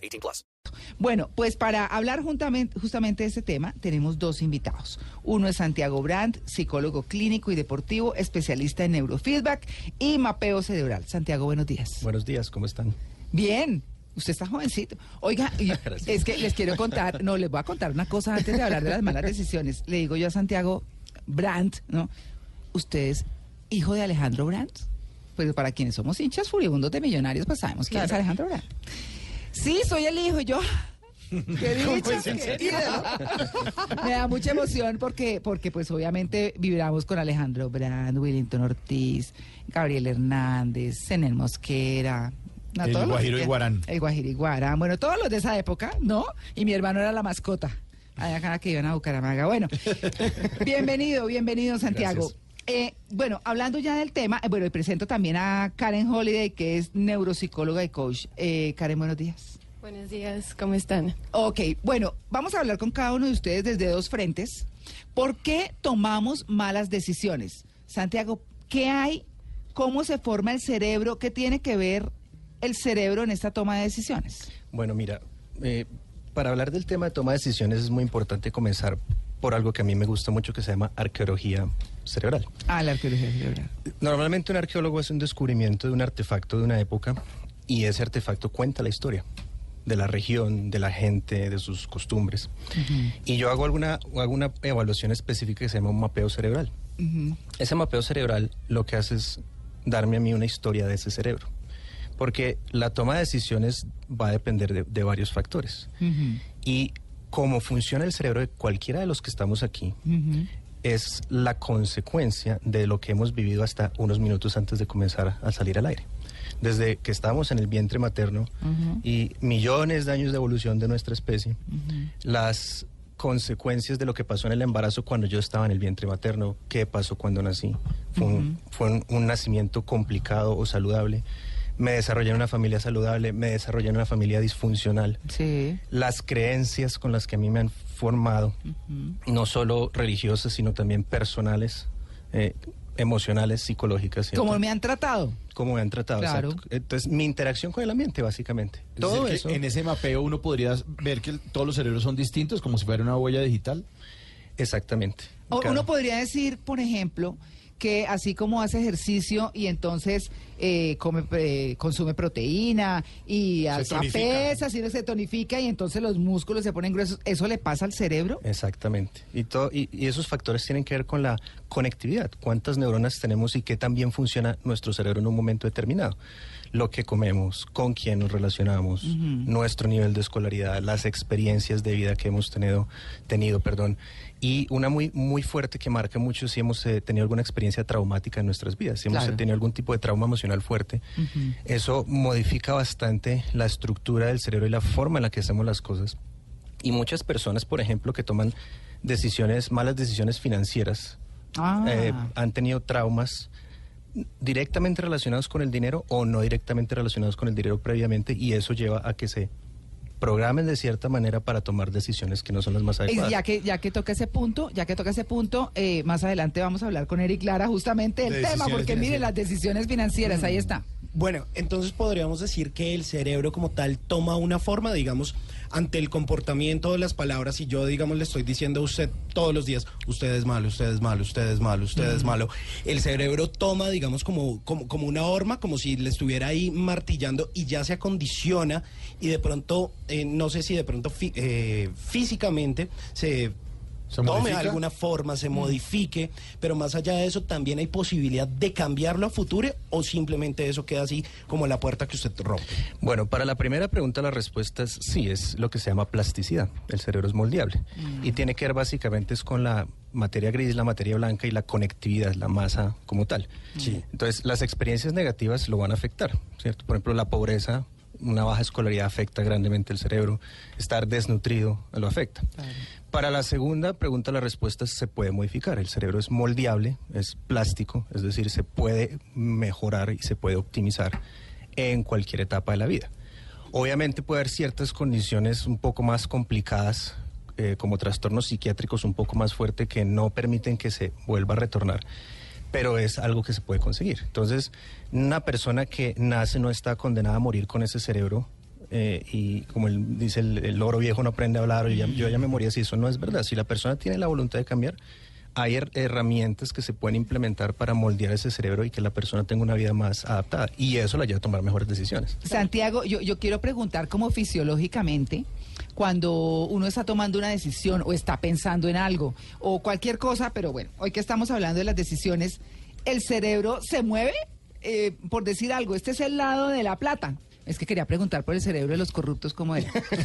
18 plus. Bueno, pues para hablar juntamente, justamente de este tema, tenemos dos invitados. Uno es Santiago Brandt, psicólogo clínico y deportivo, especialista en neurofeedback y mapeo cerebral. Santiago, buenos días. Buenos días, ¿cómo están? Bien. Usted está jovencito. Oiga, es que les quiero contar, no, les voy a contar una cosa antes de hablar de las malas decisiones. Le digo yo a Santiago Brandt, ¿no? ¿Usted es hijo de Alejandro Brandt? Pues para quienes somos hinchas furibundos de millonarios, pues sabemos quién es Alejandro Brandt. Sí, soy el hijo, y yo. Qué dicha, qué- Me da mucha emoción porque, porque pues obviamente vibramos con Alejandro Brand, Willington Ortiz, Gabriel Hernández, Zenel Mosquera. no, El Guajiro que- Iguarán. El Guajiro Iguarán. Bueno, todos los de esa época, ¿no? Y mi hermano era la mascota. Allá cada que iban a Bucaramanga. Bueno, bienvenido, bienvenido Santiago. Gracias. Eh, bueno, hablando ya del tema, eh, bueno, y presento también a Karen Holiday, que es neuropsicóloga y coach. Eh, Karen, buenos días. Buenos días, ¿cómo están? Ok, bueno, vamos a hablar con cada uno de ustedes desde dos frentes. ¿Por qué tomamos malas decisiones? Santiago, ¿qué hay? ¿Cómo se forma el cerebro? ¿Qué tiene que ver el cerebro en esta toma de decisiones? Bueno, mira, eh, para hablar del tema de toma de decisiones es muy importante comenzar por algo que a mí me gusta mucho que se llama arqueología cerebral. Ah, la arqueología cerebral. Normalmente un arqueólogo hace un descubrimiento de un artefacto de una época y ese artefacto cuenta la historia de la región, de la gente, de sus costumbres. Y yo hago alguna, hago una evaluación específica que se llama un mapeo cerebral. Ese mapeo cerebral lo que hace es darme a mí una historia de ese cerebro. Porque la toma de decisiones va a depender de, de varios factores. Y cómo funciona el cerebro de cualquiera de los que estamos aquí es la consecuencia de lo que hemos vivido hasta unos minutos antes de comenzar a salir al aire. Desde que estamos en el vientre materno y millones de años de evolución de nuestra especie, las consecuencias de lo que pasó en el embarazo cuando yo estaba en el vientre materno, qué pasó cuando nací, fue, un, fue un- un nacimiento complicado o saludable, me desarrollé en una familia saludable, me desarrollé en una familia disfuncional, Sí. las creencias con las que a mí me han formado, no solo religiosas, sino también personales, eh, emocionales, psicológicas. ¿cierto? Como me han tratado. Cómo me han tratado. Claro. Entonces, mi interacción con el ambiente, básicamente. Es Todo eso. En ese mapeo uno podría ver que el- todos los cerebros son distintos, como si fuera una huella digital. Exactamente. O- Uno podría decir, por ejemplo, que así como hace ejercicio y entonces eh, come, eh, consume proteína y alza pesas y se tonifica y entonces los músculos se ponen gruesos, ¿eso le pasa al cerebro? Exactamente. Y, todo, y, y esos factores tienen que ver con la conectividad. ¿Cuántas neuronas tenemos y qué tan bien funciona nuestro cerebro en un momento determinado? Lo que comemos, con quién nos relacionamos, nuestro nivel de escolaridad, las experiencias de vida que hemos tenido, tenido perdón. Y una muy, muy fuerte que marca mucho si hemos eh, tenido alguna experiencia traumática en nuestras vidas, si hemos Claro. eh, tenido algún tipo de trauma emocional fuerte. Eso modifica bastante la estructura del cerebro y la forma en la que hacemos las cosas. Y muchas personas, por ejemplo, que toman decisiones, malas decisiones financieras, Ah. eh, han tenido traumas directamente relacionados con el dinero o no directamente relacionados con el dinero previamente y eso lleva a que se programen de cierta manera para tomar decisiones que no son las más adecuadas. Ya que, ya que toca ese punto, ya que toca ese punto, eh, más adelante vamos a hablar con Eric Lara justamente del De tema, porque mire financieras. las decisiones financieras, ahí está. Bueno, entonces podríamos decir que el cerebro como tal toma una forma, digamos, ante el comportamiento de las palabras y yo, digamos, le estoy diciendo a usted todos los días, usted es malo, usted es malo, usted es malo, usted es malo. El cerebro toma, digamos, como, como, como una horma, como si le estuviera ahí martillando y ya se acondiciona y de pronto, eh, no sé si de pronto fí- eh, físicamente se... ¿Se tome modifica? alguna forma, se modifique, pero más allá de eso también hay posibilidad de cambiarlo a futuro o simplemente eso queda así como la puerta que usted rompe. Bueno, para la primera pregunta la respuesta es sí, es lo que se llama plasticidad. El cerebro es moldeable y tiene que ver básicamente es con la materia gris, la materia blanca y la conectividad, la masa como tal. Sí. Entonces, las experiencias negativas lo van a afectar, ¿cierto? Por ejemplo, la pobreza una baja escolaridad afecta grandemente el cerebro, estar desnutrido lo afecta. Para la segunda pregunta, la respuesta es se puede modificar. El cerebro es moldeable, es plástico, es decir, se puede mejorar y se puede optimizar en cualquier etapa de la vida. Obviamente puede haber ciertas condiciones un poco más complicadas, eh, como trastornos psiquiátricos un poco más fuertes que no permiten que se vuelva a retornar, pero es algo que se puede conseguir. Entonces, una persona que nace no está condenada a morir con ese cerebro. eh, y como él dice, el, el loro viejo no aprende a hablar, o ya- yo ya me morí así, eso no es verdad. Si la persona tiene la voluntad de cambiar, hay her- herramientas que se pueden implementar para moldear ese cerebro y que la persona tenga una vida más adaptada. Y eso la lleva a tomar mejores decisiones. Santiago, yo, yo quiero preguntar como fisiológicamente, cuando uno está tomando una decisión o está pensando en algo o cualquier cosa, pero bueno, hoy que estamos hablando de las decisiones, ¿el cerebro se mueve? Eh, por decir algo, este es el lado de la plata. Es que quería preguntar por el cerebro de los corruptos como.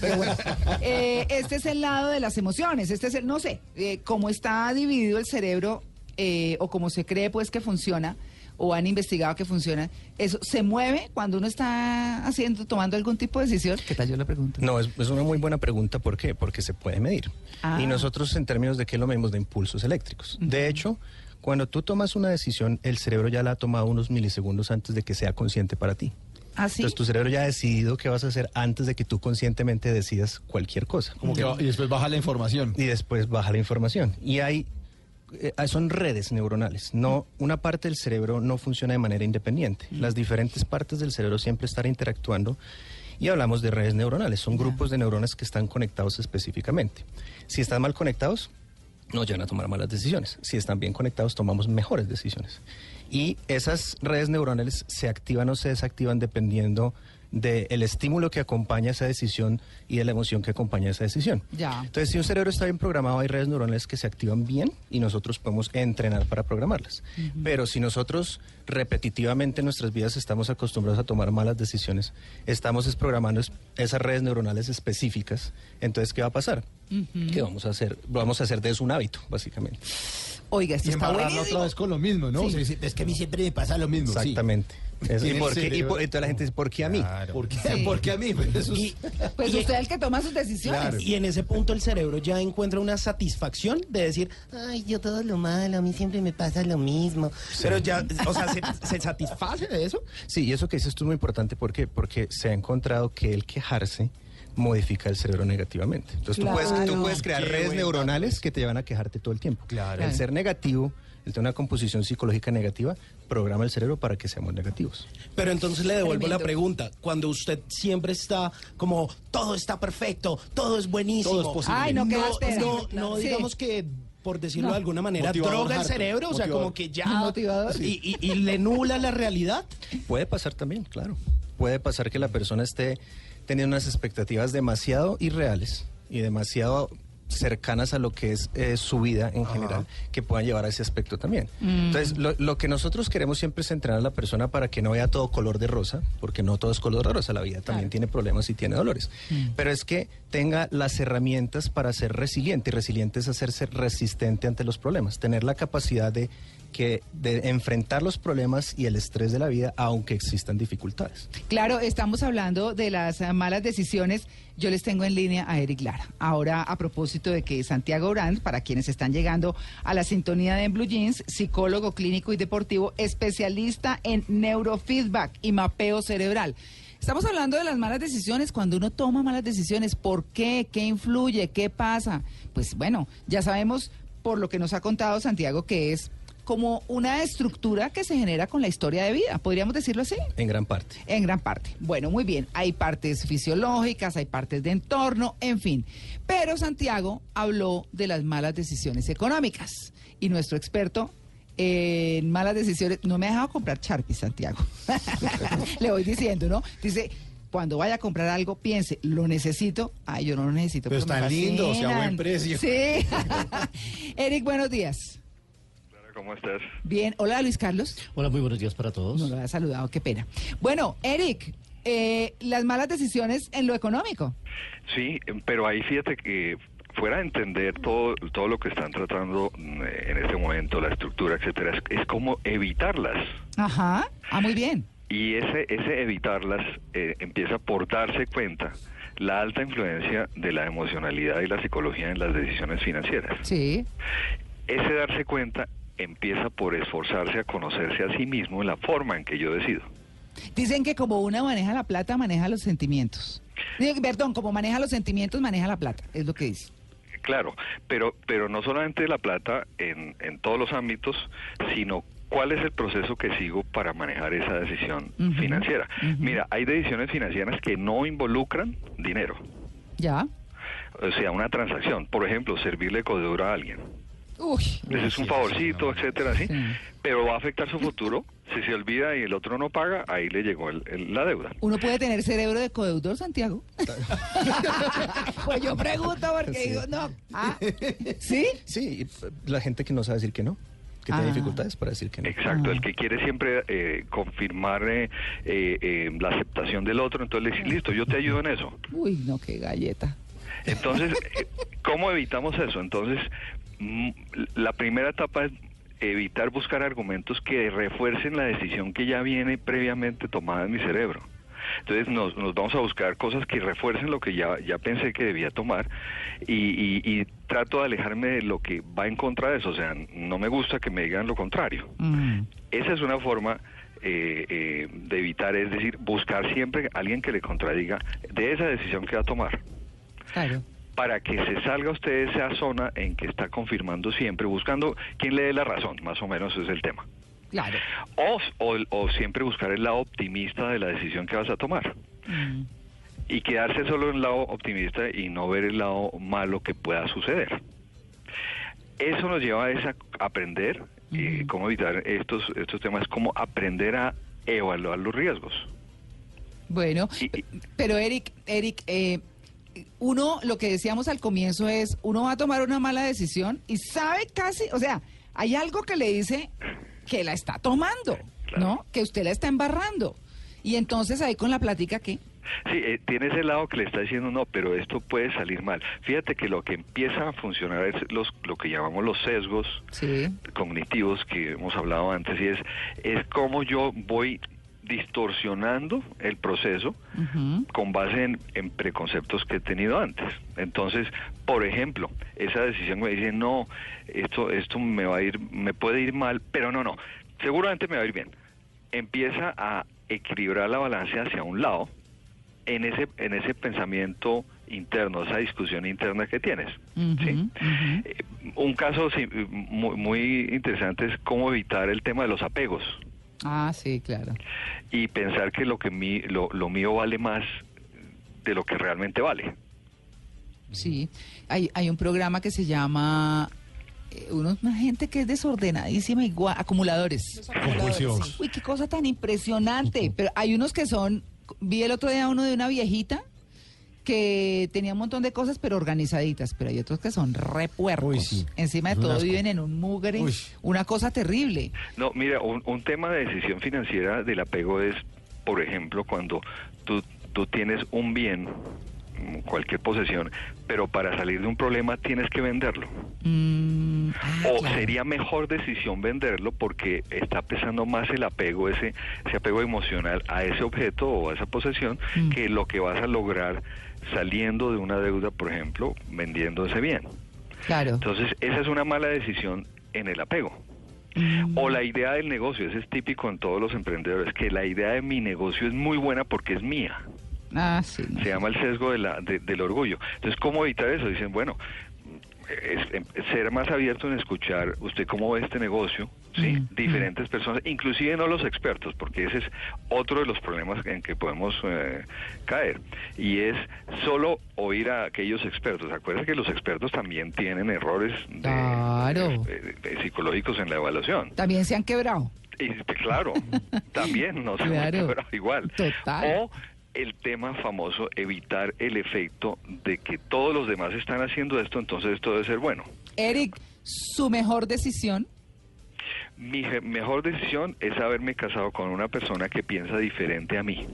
Pero bueno, eh, este es el lado de las emociones, este es el, no sé, eh, cómo está dividido el cerebro eh, o cómo se cree pues que funciona o han investigado que funciona, eso se mueve cuando uno está haciendo, tomando algún tipo de decisión. ¿Qué tal yo le pregunto? No, es, es una muy buena pregunta. ¿Por qué? Porque se puede medir. Ah. Y nosotros en términos de qué lo medimos de impulsos eléctricos. De hecho, cuando tú tomas una decisión, el cerebro ya la ha tomado unos milisegundos antes de que sea consciente para ti. ¿Ah, sí? Entonces tu cerebro ya ha decidido qué vas a hacer antes de que tú conscientemente decidas cualquier cosa. Como que y después baja la información. Y después baja la información. Y hay eh, son redes neuronales. No, una parte del cerebro no funciona de manera independiente. Las diferentes partes del cerebro siempre están interactuando y hablamos de redes neuronales. Son grupos de neuronas que están conectados específicamente. Si están mal conectados, nos llevan a tomar malas decisiones. Si están bien conectados, tomamos mejores decisiones. Y esas redes neuronales se activan o se desactivan dependiendo del estímulo que acompaña esa decisión y de la emoción que acompaña esa decisión. Ya. Entonces, si un cerebro está bien programado, hay redes neuronales que se activan bien y nosotros podemos entrenar para programarlas. Pero si nosotros repetitivamente en nuestras vidas estamos acostumbrados a tomar malas decisiones, estamos desprogramando es- esas redes neuronales específicas, entonces, ¿qué va a pasar? Que vamos a hacer, vamos a hacer de eso un hábito, básicamente. Oiga, esto Y está buenísimo. otra vez con lo mismo, ¿no? Sí. O sea, es que a mí siempre me pasa lo mismo. sí. Eso. ¿Y, por qué? y cerebro. por- entonces la gente dice, ¿por qué a mí? Claro. ¿Por qué? Sí. ¿Por qué a mí? Pues Y, Pues y- usted es el que toma sus decisiones. Claro. y en ese punto el cerebro ya encuentra una satisfacción de decir, Ay, yo todo lo malo, a mí siempre me pasa lo mismo. pero ya, o sea, ¿se, se satisface de eso? Sí, y eso que dices tú es muy importante ¿por qué? porque se ha encontrado que el quejarse modifica el cerebro negativamente. Entonces tú, puedes, tú puedes crear Qué redes neuronales que te llevan a quejarte todo el tiempo. Claro. El ser negativo, el tener una composición psicológica negativa, programa el cerebro para que seamos negativos. Pero entonces le devuelvo Tremendo. la pregunta. Cuando usted siempre está como, todo está perfecto, todo es buenísimo. Todo es posible. Ay, no, qué no, áspera. no, no Sí. digamos que, por decirlo No. de alguna manera, Motivador, droga el cerebro, o sea, como que ya... Motivador. Y, y- y le nula la realidad. Puede pasar también, claro. Puede pasar que la persona esté teniendo unas expectativas demasiado irreales y demasiado cercanas a lo que es eh, su vida en general, que puedan llevar a ese aspecto también. Entonces, lo, lo que nosotros queremos siempre es entrenar a la persona para que no vea todo color de rosa, porque no todo es color de rosa, la vida también tiene problemas y tiene dolores. Pero es que tenga las herramientas para ser resiliente, y resiliente es hacerse resistente ante los problemas, tener la capacidad de que de enfrentar los problemas y el estrés de la vida aunque existan dificultades. Claro, estamos hablando de las malas decisiones. Yo les tengo en línea a Eric Lara. Ahora, a propósito de que Santiago Brandt, para quienes están llegando a la sintonía de Blue Jeans, psicólogo clínico y deportivo, especialista en neurofeedback y mapeo cerebral. Estamos hablando de las malas decisiones, cuando uno toma malas decisiones, ¿por qué? ¿Qué influye? ¿Qué pasa? Pues bueno, ya sabemos por lo que nos ha contado Santiago que es como una estructura que se genera con la historia de vida, podríamos decirlo así. En gran parte. En gran parte. Bueno, muy bien. Hay partes fisiológicas, hay partes de entorno, en fin. Pero Santiago habló de las malas decisiones económicas. Y nuestro experto en malas decisiones, no me ha dejado comprar Sharpie, Santiago. Le voy diciendo, ¿no? Dice, cuando vaya a comprar algo, piense, ¿lo necesito? Ay, yo no lo necesito. Pero me está lindo, o sea, buen precio. Sí. Eric, buenos días. ¿Cómo estás? Bien. Hola, Luis Carlos. Hola, muy buenos días para todos. No lo había saludado, qué pena. Bueno, Eric, eh, las malas decisiones en lo económico. Sí, pero ahí fíjate que fuera de entender todo, todo lo que están tratando mm, en este momento, la estructura, etcétera, es, es como evitarlas. Ajá. Ah, muy bien. Y ese, ese evitarlas eh, empieza por darse cuenta la alta influencia de la emocionalidad y la psicología en las decisiones financieras. Sí. Ese darse cuenta empieza por esforzarse a conocerse a sí mismo en la forma en que yo decido. Dicen que como una maneja la plata, maneja los sentimientos. Digo, Perdón, como maneja los sentimientos, maneja la plata, es lo que dice. Claro, pero, pero no solamente la plata en, en todos los ámbitos, sino cuál es el proceso que sigo para manejar esa decisión financiera. Mira, hay decisiones financieras que no involucran dinero, ¿Ya? o sea, una transacción, por ejemplo, servirle codedura a alguien. Uy. Ese es un favorcito, etcétera, ¿sí? Sí. Pero va a afectar su futuro. Si se olvida y el otro no paga, ahí le llegó el- el- la deuda. ¿Uno puede tener cerebro de codeudor, Santiago? pues yo pregunto porque Sí. digo, no. Ah, ¿Sí? Sí, y, la gente que no sabe decir que no, que Ah. tiene dificultades para decir que no. Exacto, Ah. el que quiere siempre eh, confirmar eh, eh, eh, la aceptación del otro, entonces le dice, listo, yo te ayudo en eso. Uy, no, qué galleta. Entonces, eh, ¿cómo evitamos eso? Entonces, mm, la primera etapa es evitar buscar argumentos que refuercen la decisión que ya viene previamente tomada en mi cerebro. Entonces nos, nos vamos a buscar cosas que refuercen lo que ya, ya pensé que debía tomar y, y- y trato de alejarme de lo que va en contra de eso. O sea, no me gusta que me digan lo contrario. Mm. Esa es una forma eh, eh, de evitar, es decir, buscar siempre a alguien que le contradiga de esa decisión que va a tomar Claro. Para que se salga usted de esa zona en que está confirmando siempre, buscando quién le dé la razón, más o menos es el tema. Claro. O, o, o siempre buscar el lado optimista de la decisión que vas a tomar. Mm. Y quedarse solo en el lado optimista y no ver el lado malo que pueda suceder. Eso nos lleva a esa- aprender eh, Ujú. cómo evitar estos, estos temas, cómo aprender a evaluar los riesgos. Bueno, y- pero Eric, Eric, eh, uno, lo que decíamos al comienzo es, uno va a tomar una mala decisión y sabe casi, o sea, hay algo que le dice que la está tomando. ¿no? Que usted la está embarrando. Y entonces ahí con la plática, ¿qué? Sí, eh, tiene ese lado que le está diciendo no, pero esto puede salir mal. Fíjate que lo que empieza a funcionar es los, lo que llamamos los sesgos Sí. cognitivos que hemos hablado antes y es, es cómo yo voy distorsionando el proceso con base en, en preconceptos que he tenido antes. Entonces, por ejemplo, esa decisión me dice, no, esto, esto me va a ir, me puede ir mal, pero no, no, seguramente me va a ir bien. Empieza a equilibrar la balanza hacia un lado en ese, en ese pensamiento interno, esa discusión interna que tienes. Eh, Un caso sí, muy, muy interesante es cómo evitar el tema de los apegos Ah, sí, claro. y pensar que lo que mi, lo, lo mío vale más de lo que realmente vale. Sí. Hay, hay un programa que se llama... eh, uno- una gente que es desordenadísima, igual, acumuladores. Compulsivos. Uy, qué cosa tan impresionante. Pero hay unos que son, vi el otro día uno de una viejita que tenía un montón de cosas, pero organizaditas. Pero hay otros que son repuercos. Uy, sí. Encima de Es todo asco. viven en un mugre. Uy. Una cosa terrible. No, mira, un, un tema de decisión financiera del apego es, por ejemplo, cuando tú, tú tienes un bien, cualquier posesión, pero para salir de un problema tienes que venderlo. Mm, ah, o claro. sería mejor decisión venderlo porque está pesando más el apego, ese, ese apego emocional a ese objeto o a esa posesión, Mm. que lo que vas a lograr saliendo de una deuda, por ejemplo, vendiendo ese bien. Claro. Entonces, esa es una mala decisión en el apego. Mm, O la idea del negocio, ese es típico en todos los emprendedores, que la idea de mi negocio es muy buena porque es mía. ah, sí. no. Se llama el sesgo de la, de- del orgullo. Entonces, ¿cómo evitar eso? Dicen, bueno, es- em- ser más abierto en escuchar usted cómo ve este negocio, ¿sí? Mm, Diferentes personas, inclusive no los expertos, porque ese es otro de los problemas en que podemos eh, caer. Y es solo oír a aquellos expertos. Acuérdense que los expertos también tienen errores de- Claro. de- de psicológicos en la evaluación. También se han quebrado. Y, claro, también, no se Claro. pero igual. Total. O el tema famoso, evitar el efecto de que todos los demás están haciendo esto, entonces esto debe ser bueno. Eric, su mejor decisión. Mi mejor decisión es haberme casado con una persona que piensa diferente a mí.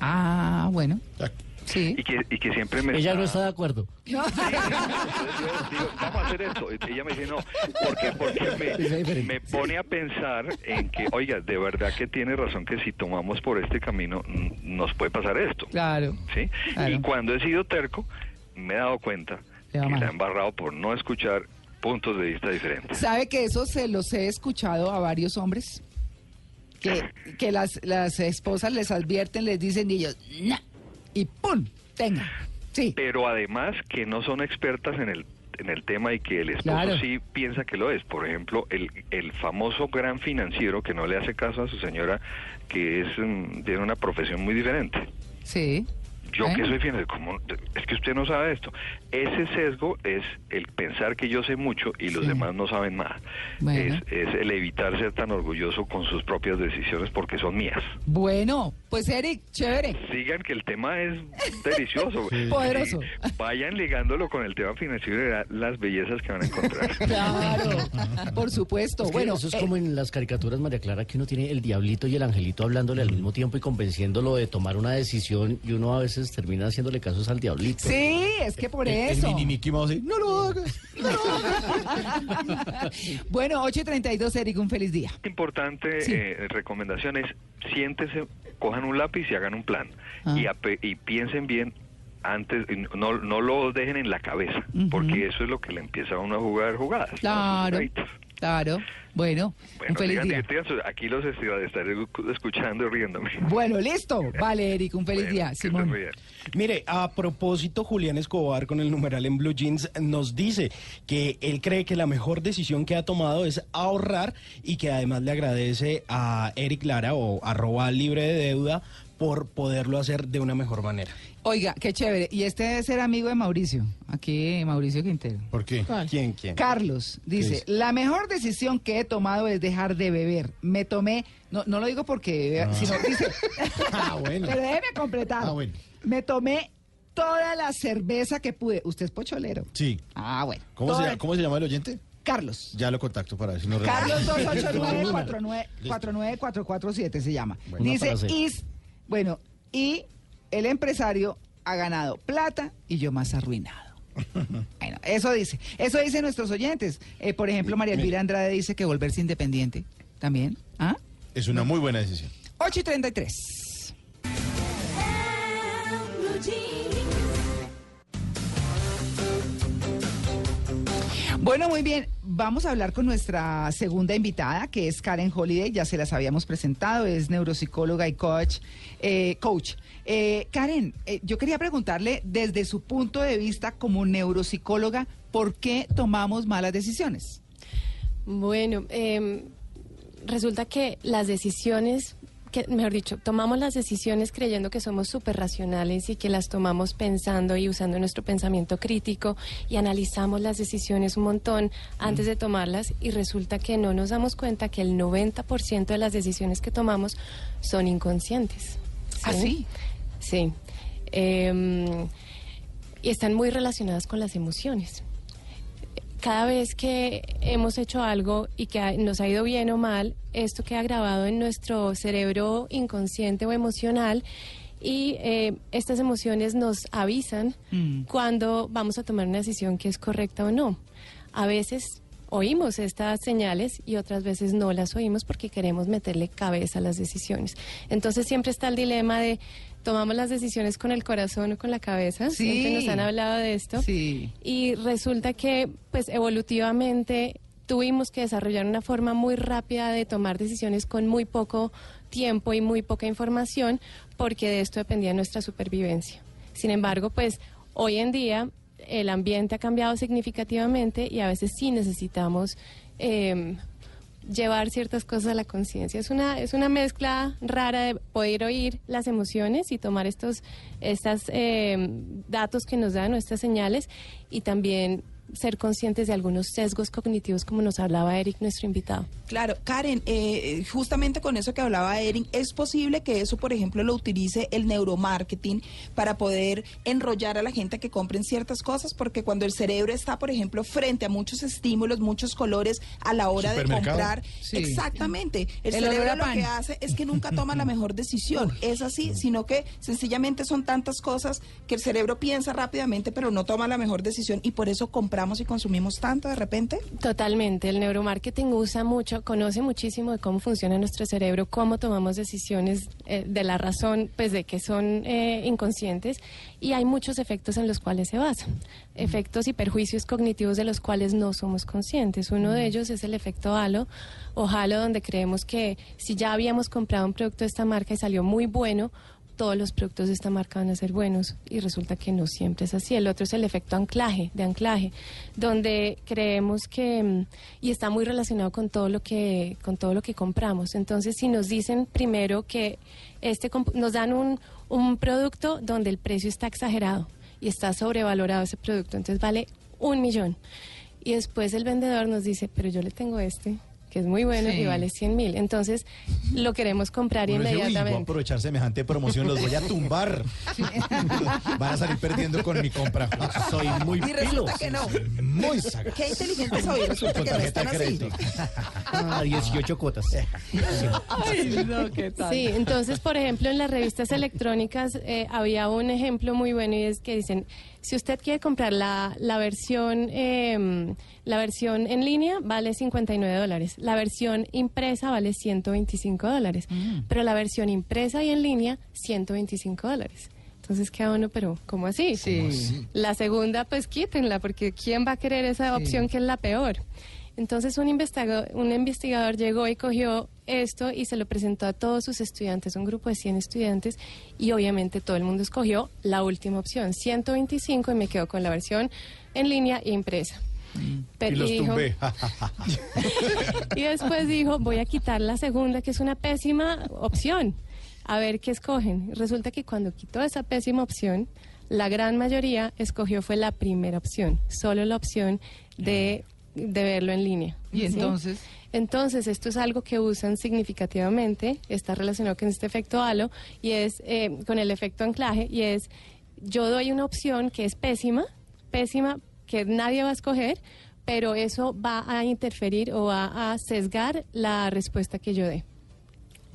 Ah, bueno. Sí. y, que, y que siempre me Ella no está de acuerdo. Entonces yo digo, vamos a hacer esto. Y ella me dice, no, porque, porque me, me pone a pensar en que, oiga, de verdad que tiene razón que si tomamos por este camino nos puede pasar esto. Claro. ¿sí? Claro. Y cuando he sido terco, me he dado cuenta que la he embarrado por no escuchar puntos de vista diferentes. ¿Sabe que eso se los he escuchado a varios hombres? Que, que las, las esposas les advierten, les dicen y ellos, "No", y ¡pum! Tenga. Sí. Pero además que no son expertas en el en el tema y que el esposo Claro. sí piensa que lo es. Por ejemplo, el, el famoso gran financiero que no le hace caso a su señora, que es mm, tiene una profesión muy diferente. Sí. Yo ¿Eh? que soy financiero, ¿cómo? es que usted no sabe esto. Ese sesgo es el pensar que yo sé mucho y los Sí. demás no saben nada. Bueno. Es, es el evitar ser tan orgulloso con sus propias decisiones porque son mías. Bueno, pues Eric, chévere. Sigan que el tema es delicioso. Poderoso. Y vayan ligándolo con el tema financiero y verán las bellezas que van a encontrar. Claro, por supuesto. Es que bueno, eso es eh, como en las caricaturas, María Clara, que uno tiene el diablito y el angelito hablándole al mismo tiempo y convenciéndolo de tomar una decisión y uno a veces termina haciéndole casos al diablito. sí, es que por El, el eso. mini Mickey Mouse, ahí, no lo hagas. bueno, 8 y 32, Eric, un feliz día. Importante Sí. eh, recomendación es siéntese, cojan un lápiz y hagan un plan Ah. y, ape- y piensen bien antes, y no, no lo dejen en la cabeza, porque eso es lo que le empieza a uno a jugar jugadas. Claro. Claro. Bueno, Bueno, un feliz día. Aquí los estoy- estaré escuchando y riéndome. Bueno, listo. Vale, Eric, un feliz Bueno, día. Simón. Mire, a propósito, Julián Escobar con el numeral en Blue Jeans nos dice que él cree que la mejor decisión que ha tomado es ahorrar y que además le agradece a Eric Lara o arroba libre de deuda por poderlo hacer de una mejor manera. Oiga, qué chévere. Y este debe ser amigo de Mauricio. Aquí, Mauricio Quintero. ¿Por qué? ¿Quién, quién? Carlos dice, la mejor decisión que he tomado es dejar de beber. Me tomé, no, no lo digo porque, beba, sino dice, Ah, bueno. pero déjeme completar. Ah, bueno. Me tomé toda la cerveza que pude. Usted es pocholero. Sí. Ah, bueno. ¿Cómo se, llama, ¿Cómo se llama el oyente? Carlos. Ya lo contacto para ver si nos Carlos regala. 289-49447 se llama. Bueno, Dice, is, bueno, y el empresario ha ganado plata y yo más arruinado. bueno, eso dice. Eso dicen nuestros oyentes. Eh, por ejemplo, María Elvira Andrade dice que volverse independiente también. ¿Ah? Es una muy buena decisión. 8 y 33. Bueno, muy bien. Vamos a hablar con nuestra segunda invitada, que es Karen Holiday. Ya se las habíamos presentado. Es neuropsicóloga y coach. eh, coach. Eh, Karen, eh, yo quería preguntarle, desde su punto de vista como neuropsicóloga, ¿por qué tomamos malas decisiones? Bueno, em, resulta que las decisiones, que, mejor dicho, tomamos las decisiones creyendo que somos súper racionales y que las tomamos pensando y usando nuestro pensamiento crítico y analizamos las decisiones un montón antes de tomarlas y resulta que no nos damos cuenta que el 90% de las decisiones que tomamos son inconscientes. ¿Ah, sí? Sí. Em, y están muy relacionadas con las emociones. Cada vez que hemos hecho algo y que nos ha ido bien o mal, esto queda grabado en nuestro cerebro inconsciente o emocional y eh, estas emociones nos avisan Mm. cuando vamos a tomar una decisión que es correcta o no. A veces oímos estas señales y otras veces no las oímos porque queremos meterle cabeza a las decisiones. Entonces siempre está el dilema de tomamos las decisiones con el corazón o con la cabeza. Sí. Siempre nos han hablado de esto. Sí. Y resulta que, pues, evolutivamente tuvimos que desarrollar una forma muy rápida de tomar decisiones con muy poco tiempo y muy poca información, porque de esto dependía nuestra supervivencia. Sin embargo, pues, hoy en día el ambiente ha cambiado significativamente y a veces sí necesitamos eh, llevar ciertas cosas a la conciencia. Es una, es una mezcla rara de poder oír las emociones y tomar estos estas, eh, datos que nos dan nuestras señales y también ser conscientes de algunos sesgos cognitivos como nos hablaba Eric, nuestro invitado. Claro, Karen, eh, justamente con eso que hablaba Erin, ¿es posible que eso, por ejemplo, lo utilice el neuromarketing para poder enrollar a la gente a que compren ciertas cosas? Porque cuando el cerebro está, por ejemplo, frente a muchos estímulos, muchos colores a la hora de comprar, Sí. exactamente, el, El cerebro lo que hace es que nunca toma la mejor decisión. Es así, sino que sencillamente son tantas cosas que el cerebro piensa rápidamente, pero no toma la mejor decisión y por eso compramos y consumimos tanto de repente. Totalmente, el neuromarketing usa mucho, conoce muchísimo de cómo funciona nuestro cerebro, cómo tomamos decisiones eh, de la razón, pues de que son eh, inconscientes y hay muchos efectos en los cuales se basa, efectos y perjuicios cognitivos de los cuales no somos conscientes. Uno de ellos es el efecto halo o halo donde creemos que si ya habíamos comprado un producto de esta marca y salió muy bueno, todos los productos de esta marca van a ser buenos y resulta que no siempre es así. El otro es el efecto anclaje, de anclaje, donde creemos que mm, y está muy relacionado con todo lo que con todo lo que compramos. Entonces, si nos dicen primero que este nos dan un un producto donde el precio está exagerado y está sobrevalorado ese producto, entonces vale un millón. Y después el vendedor nos dice, pero yo le tengo este, que es muy bueno Sí. y vale 100 mil. Entonces lo queremos comprar dice, "Uy, voy a inmediatamente. aprovechar semejante promoción, los voy a tumbar. Van a salir perdiendo con mi compra. Soy muy Y resulta pilo. que no. Muy sagaz. Qué inteligente soy, resulta Con que no tarjeta están de así. crédito. Ah, 18 cuotas. Sí, entonces, por ejemplo, en las revistas electrónicas eh, había un ejemplo muy bueno y es que dicen, si usted quiere comprar la, la versión eh, la versión en línea vale 59 dólares, la versión impresa vale 125 dólares, pero la versión impresa y en línea 125 dólares. Entonces queda uno, pero ¿cómo así? Sí. La segunda, pues quítenla, porque ¿quién va a querer esa Sí. opción que es la peor? Entonces un investigador, un investigador llegó y cogió esto y se lo presentó a todos sus estudiantes, un grupo de 100 estudiantes, y obviamente todo el mundo escogió la última opción, 125, y me quedo con la versión en línea e impresa. Pero- Y los dijo- tumbé. y después dijo, voy a quitar la segunda, que es una pésima opción. A ver qué escogen. Resulta que cuando quitó esa pésima opción, la gran mayoría escogió fue la primera opción, solo la opción de, de verlo en línea. Y ¿sí? entonces, Entonces, esto es algo que usan significativamente, está relacionado con este efecto halo y es eh, con el efecto anclaje y es yo doy una opción que es pésima, pésima, que nadie va a escoger, pero eso va a interferir o va a sesgar la respuesta que yo dé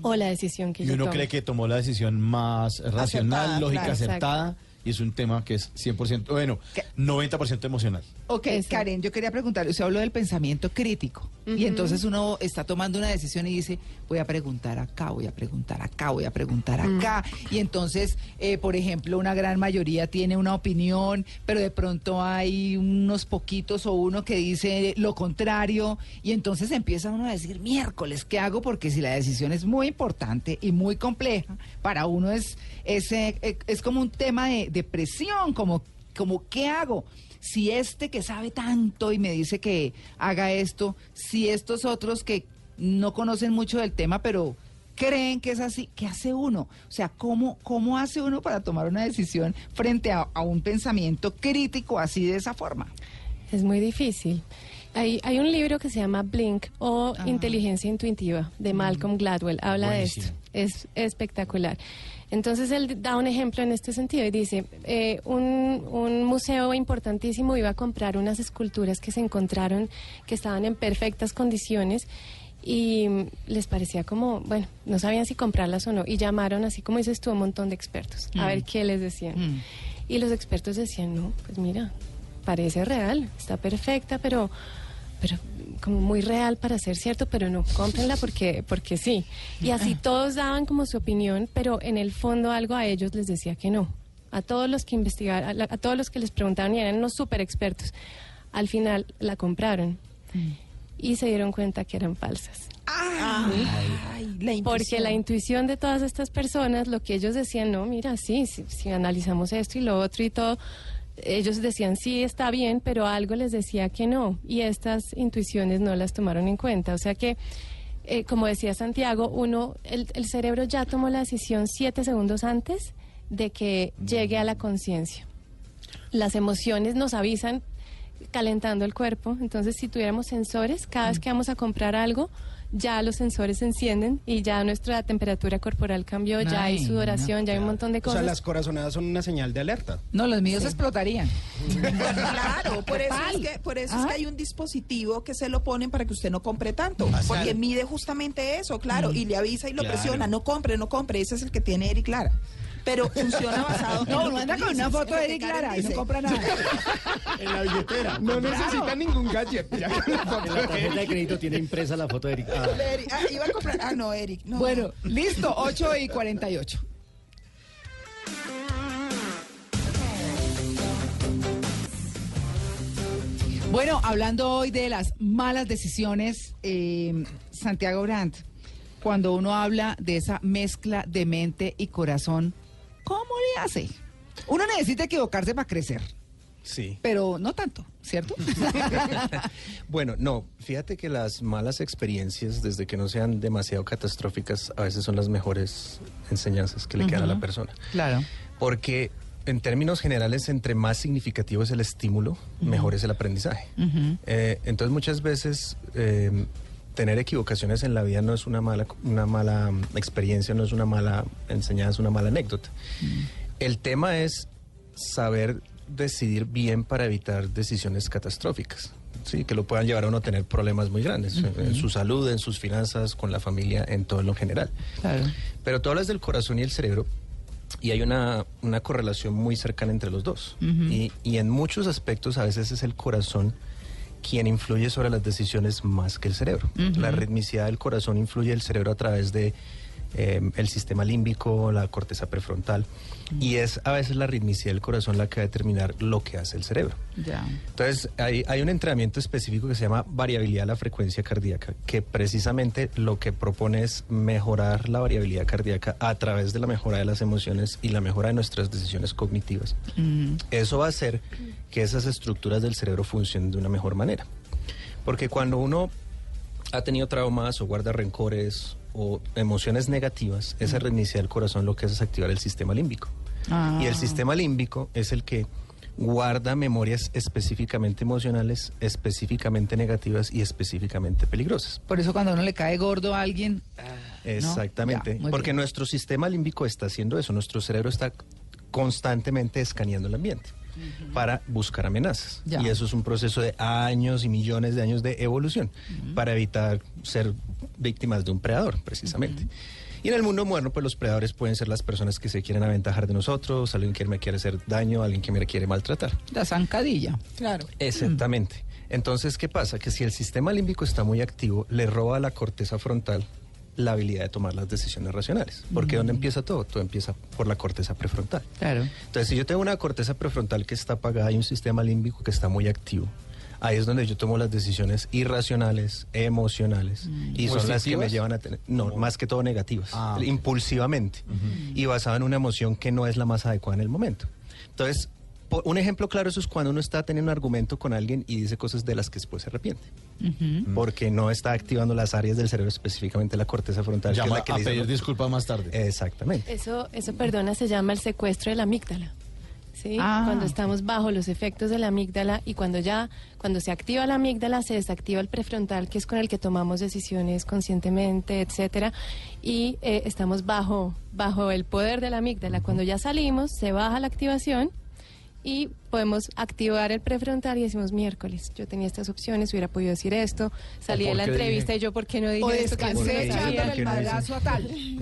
o la decisión que Y yo uno tome. cree que tomó la decisión más racional, Acertada, lógica, claro. acertada. Y es un tema que es 100%, bueno, 90% emocional. Ok, Eso. Karen, yo quería preguntarle, usted habló del pensamiento crítico y entonces uno está tomando una decisión y dice, voy a preguntar acá, voy a preguntar acá, voy a preguntar acá. Y entonces, eh, por ejemplo, una gran mayoría tiene una opinión, pero de pronto hay unos poquitos o uno que dice lo contrario y entonces empieza uno a decir, miércoles, ¿qué hago? Porque si la decisión es muy importante y muy compleja, para uno es, es, eh, eh, es como un tema de, de presión, como, como ¿qué hago? Si este que sabe tanto y me dice que haga esto, si estos otros que no conocen mucho del tema, pero creen que es así, ¿qué hace uno? O sea, ¿cómo, cómo hace uno para tomar una decisión frente a, a un pensamiento crítico así de esa forma? Es muy difícil. Hay, hay un libro que se llama Blink o Inteligencia Intuitiva de Malcolm Gladwell. Habla Buenísimo. de esto. Es espectacular. Entonces él da un ejemplo en este sentido y dice, eh, un, un museo importantísimo iba a comprar unas esculturas que se encontraron que estaban en perfectas condiciones y mm, les parecía como, bueno, no sabían si comprarlas o no y llamaron, así como dices tú, a un montón de expertos a ver qué les decían. Mm. Y los expertos decían, no, pues mira, parece real, está perfecta, pero, pero como muy real para ser cierto, pero no, cómprenla porque, porque sí. Y así todos daban como su opinión, pero en el fondo algo a ellos les decía que no. A todos los que investigaron, a, la- a todos los que les preguntaban y eran unos súper expertos, al final la compraron y se dieron cuenta que eran falsas. Ay, la Porque la intuición de todas estas personas, lo que ellos decían, no, mira, sí, si, si analizamos esto y lo otro y todo, ellos decían, sí, está bien, pero algo les decía que no. Y estas intuiciones no las tomaron en cuenta. O sea que, eh, como decía Santiago, uno, el, el cerebro ya tomó la decisión siete segundos antes de que llegue a la conciencia. Las emociones nos avisan calentando el cuerpo. Entonces, si tuviéramos sensores, cada vez que vamos a comprar algo, ya los sensores se encienden y ya nuestra temperatura corporal cambió, ya hay Ay, sudoración, ya hay un montón de O cosas. sea, las corazonadas son una señal de alerta. No, los míos explotarían. Claro, por eso es que, por eso es Ah. que hay un dispositivo que se lo ponen para que usted no compre tanto. Ah, Porque claro. mide justamente eso, claro, y le avisa y lo Claro. presiona. No compre, no compre. Ese es el que tiene Eric Clara. Pero funciona basado en No, lo no que anda con una foto en de Eric Lara y no compra nada. En la billetera. No necesita ningún gadget. Ya con la En foto la de tarjeta de crédito tiene impresa la foto de Eric. Ah. Ah, iba a comprar. Ah, no, Eric. No, Bueno, listo, 8 y 48. Bueno, hablando hoy de las malas decisiones, eh, Santiago Brandt, cuando uno habla de esa mezcla de mente y corazón, ¿cómo le hace? Uno necesita equivocarse para crecer, Sí. pero no tanto, ¿cierto? Bueno, no, fíjate que las malas experiencias, desde que no sean demasiado catastróficas, a veces son las mejores enseñanzas que le quedan a la persona. claro. Porque en términos generales, entre más significativo es el estímulo, mejor es el aprendizaje. Eh, entonces muchas veces eh, tener equivocaciones en la vida no es una mala, una mala mm, experiencia, no es una mala enseñanza, una mala anécdota. El tema es saber decidir bien para evitar decisiones catastróficas. Sí, que lo puedan llevar a uno a tener problemas muy grandes en- en su salud, en sus finanzas, con la familia, en todo lo general. Claro. Pero tú hablas del corazón y el cerebro y hay una, una correlación muy cercana entre los dos. y, y en muchos aspectos a veces es el corazón quien influye sobre las decisiones más que el cerebro. La ritmicidad del corazón influye el cerebro a través de eh, el sistema límbico, la corteza prefrontal y es a veces la ritmicidad del corazón la que va a determinar lo que hace el cerebro. Entonces, hay, hay un entrenamiento específico que se llama variabilidad de la frecuencia cardíaca, que precisamente lo que propone es mejorar la variabilidad cardíaca a través de la mejora de las emociones y la mejora de nuestras decisiones cognitivas. Eso va a hacer que esas estructuras del cerebro funcionen de una mejor manera. Porque cuando uno ha tenido traumas o guarda rencores o emociones negativas, esa ritmicidad del corazón lo que hace es activar el sistema límbico. Ah. Y el sistema límbico es el que guarda memorias específicamente emocionales, específicamente negativas y específicamente peligrosas. Por eso cuando uno le cae gordo a alguien, Exactamente, Ya, muy porque bien. nuestro sistema límbico está haciendo eso, nuestro cerebro está constantemente escaneando el ambiente para buscar amenazas. Ya. Y eso es un proceso de años y millones de años de evolución para evitar ser víctimas de un predador, precisamente. Y en el mundo moderno, pues los predadores pueden ser las personas que se quieren aventajar de nosotros, alguien que me quiere hacer daño, alguien que me quiere maltratar. la zancadilla. Claro. Exactamente. Entonces, ¿qué pasa? Que si el sistema límbico está muy activo, le roba a la corteza frontal la habilidad de tomar las decisiones racionales. Porque ¿dónde empieza todo? Todo empieza por la corteza prefrontal. Claro. Entonces, si yo tengo una corteza prefrontal que está apagada y un sistema límbico que está muy activo, ahí es donde yo tomo las decisiones irracionales, emocionales, y son las que me ¿Positivas? llevan a tener, no, más que todo negativas, Ah, impulsivamente, y basado en una emoción que no es la más adecuada en el momento. Entonces, un ejemplo claro eso es cuando uno está teniendo un argumento con alguien y dice cosas de las que después se arrepiente, porque no está activando las áreas del cerebro, específicamente la corteza frontal. que es Llama la que a le pedir disculpas más tarde. Exactamente. Eso, eso, perdona, se llama el secuestro de la amígdala. ¿Sí? Ah. Cuando estamos bajo los efectos de la amígdala y cuando ya, cuando se activa la amígdala, se desactiva el prefrontal, que es con el que tomamos decisiones conscientemente, etcétera, y eh, estamos bajo, bajo el poder de la amígdala. Cuando ya salimos, se baja la activación y podemos activar el prefrontal y decimos miércoles, yo tenía estas opciones, hubiera podido decir esto, salí ¿O de la entrevista dije? y yo por qué no dije O esto descansé echándole el Que no a tal. Sí,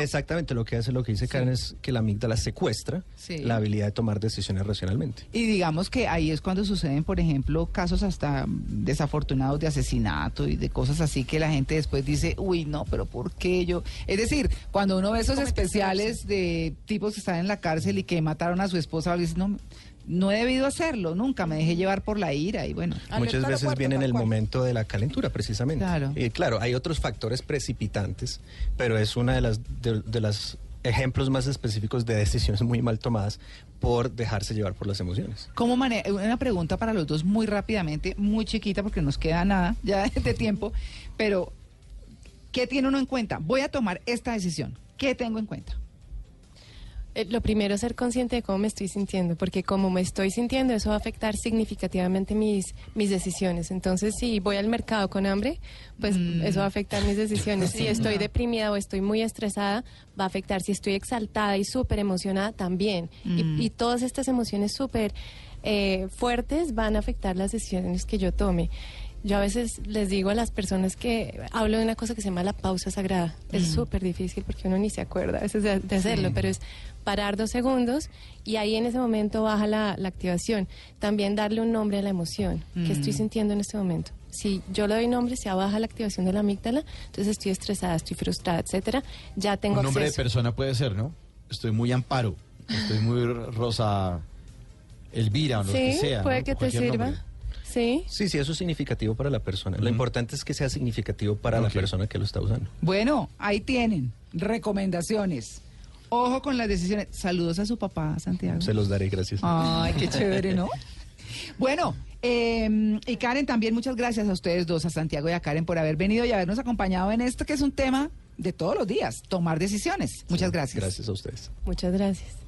exactamente. Lo que hace, lo que dice Karen es que la amígdala secuestra Sí. la habilidad de tomar decisiones racionalmente. Y digamos que ahí es cuando suceden, por ejemplo, casos hasta desafortunados de asesinato y de cosas así que la gente después dice, uy, no, pero ¿por qué yo? Es decir, cuando uno ve esos especiales de tipos que están en la cárcel y que mataron a su esposa, dice, no, no he debido hacerlo, nunca, me dejé llevar por la ira y bueno. Muchas veces viene en el momento de la calentura, precisamente. Claro. Y claro, hay otros factores precipitantes, pero es una de las de, de las ejemplos más específicos de decisiones muy mal tomadas por dejarse llevar por las emociones. ¿Cómo mane- Una pregunta para los dos muy rápidamente, muy chiquita porque nos queda nada ya de tiempo, pero ¿qué tiene uno en cuenta? Voy a tomar esta decisión. ¿Qué tengo en cuenta? Eh, Lo primero es ser consciente de cómo me estoy sintiendo, porque como me estoy sintiendo, eso va a afectar significativamente mis, mis decisiones. Entonces, si voy al mercado con hambre, pues eso va a afectar mis decisiones. Si estoy deprimida o estoy muy estresada, va a afectar. Si estoy exaltada y súper emocionada, también. Y- Mm. Y, todas estas emociones súper eh, fuertes van a afectar las decisiones que yo tome. Yo a veces les digo a las personas que hablo de una cosa que se llama la pausa sagrada. Es súper difícil porque uno ni se acuerda a veces de, de hacerlo, pero es parar dos segundos y ahí en ese momento baja la, la activación. También darle un nombre a la emoción que estoy sintiendo en este momento. Si yo le doy nombre, se baja la activación de la amígdala, entonces estoy estresada, estoy frustrada, etcétera. Ya tengo Un nombre de persona puede ser, ¿no? Estoy muy amparo, estoy muy rosa Elvira o lo que Sí, sea. puede ¿no? que te sirva. nombre. Sí. Sí, sí, eso es significativo para la persona. Lo importante es que sea significativo para la persona que lo está usando. Bueno, ahí tienen recomendaciones. Ojo con las decisiones. Saludos a su papá, Santiago. Se los daré, gracias. Ay, qué chévere, ¿no? Bueno, eh, y Karen, también muchas gracias a ustedes dos, a Santiago y a Karen, por haber venido y habernos acompañado en esto que es un tema de todos los días, tomar decisiones. Muchas gracias. Gracias a ustedes. Muchas gracias.